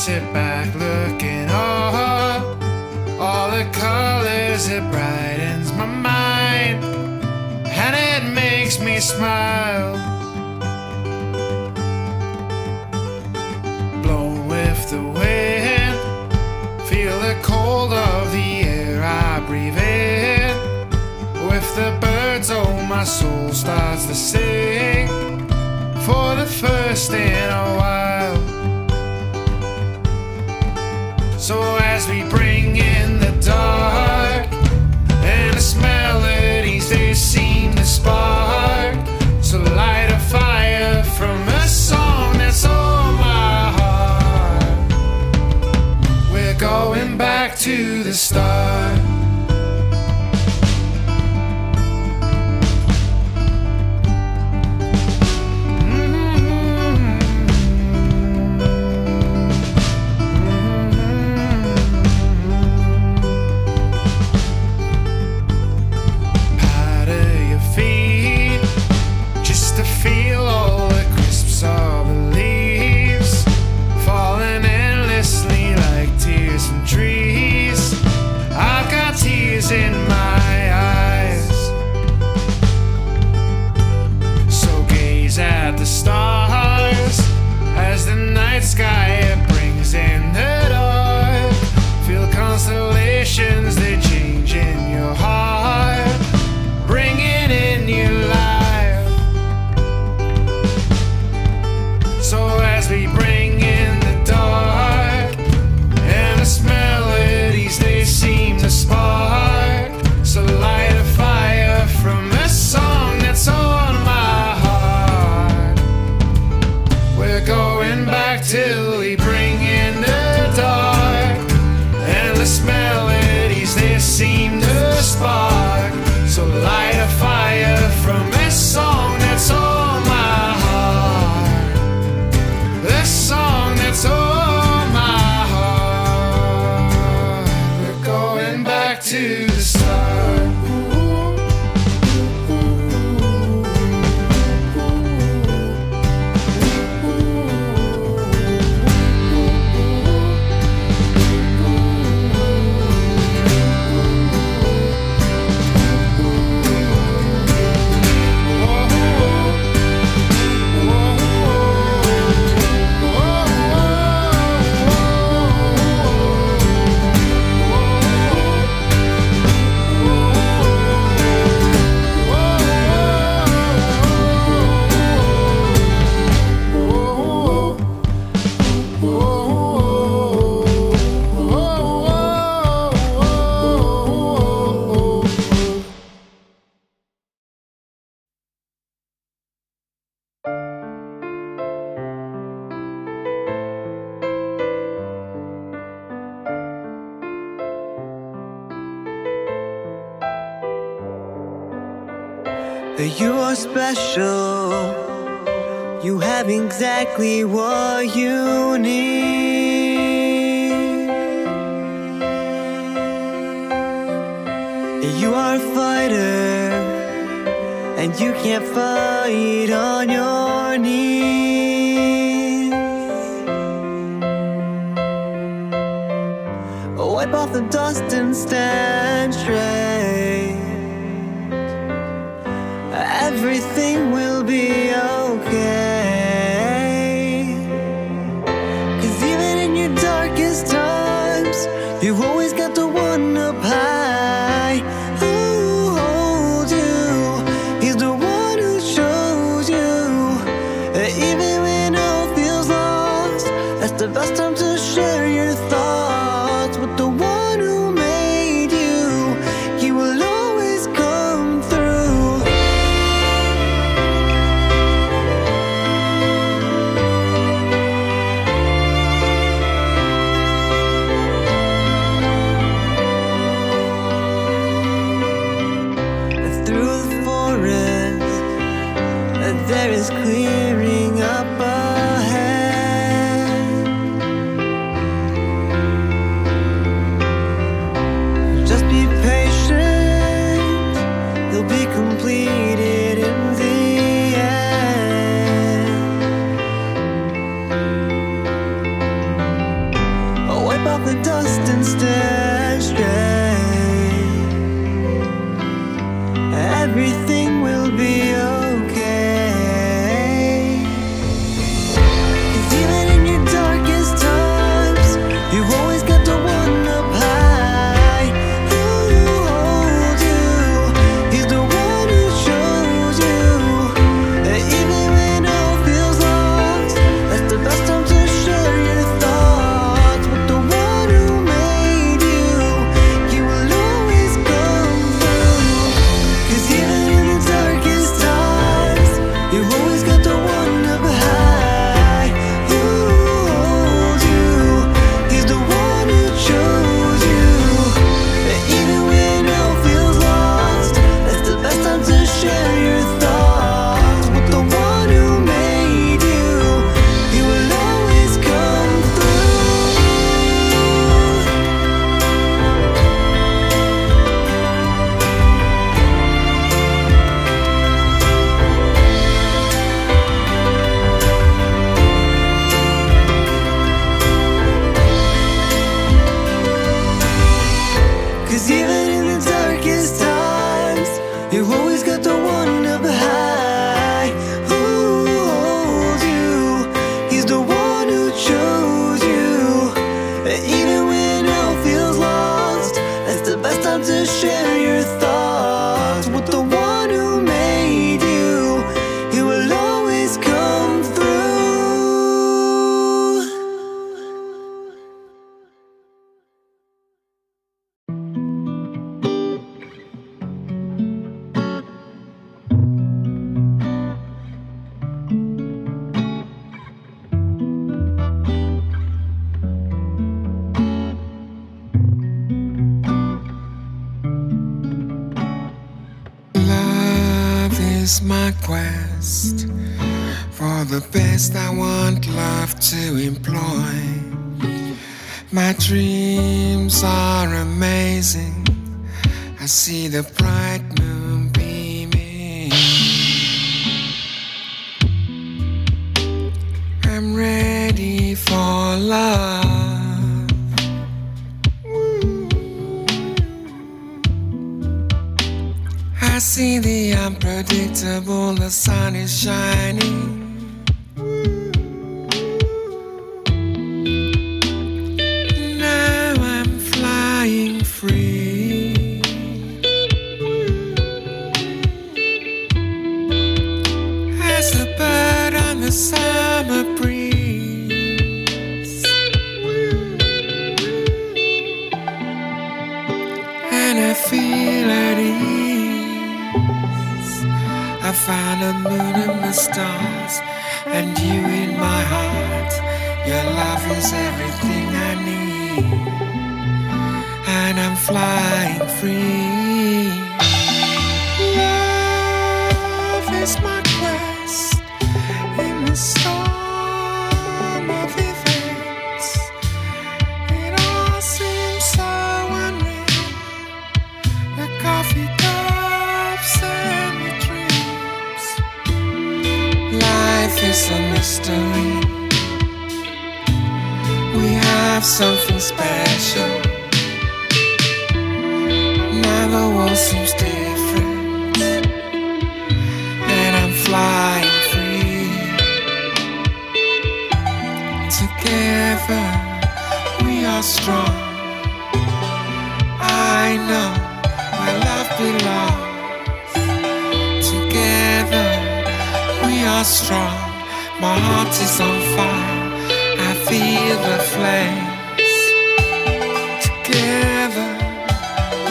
sit back looking up. All the colors, it brightens my mind, and it makes me smile. Blown with the wind, feel the cold of the air I breathe in. With the birds, oh, my soul starts to sing for the first in a while. to You're special. You have exactly what you need. You are a fighter, and you can't fight on your knees. Wipe off the dust and stand straight. everything will be okay. The best, I want love to employ. My dreams are amazing. I see the bright The summer breeze. And I feel at ease. I found a moon and the stars, and you in my heart. Your love is everything I need, and I'm flying free. Love is my Now the world seems different. And I'm flying free. Together we are strong. I know where love belongs. Together we are strong. My heart is on fire. I feel the flames. Together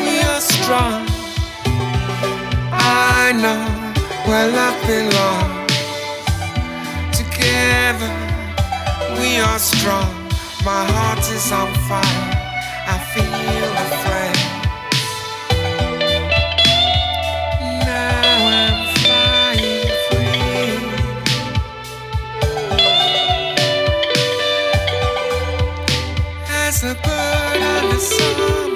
we are strong. I know where love belongs. Together we are strong. My heart is on fire. I feel the flame. Now I'm flying free. As a on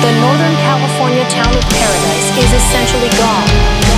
The Northern California town of Paradise is essentially gone.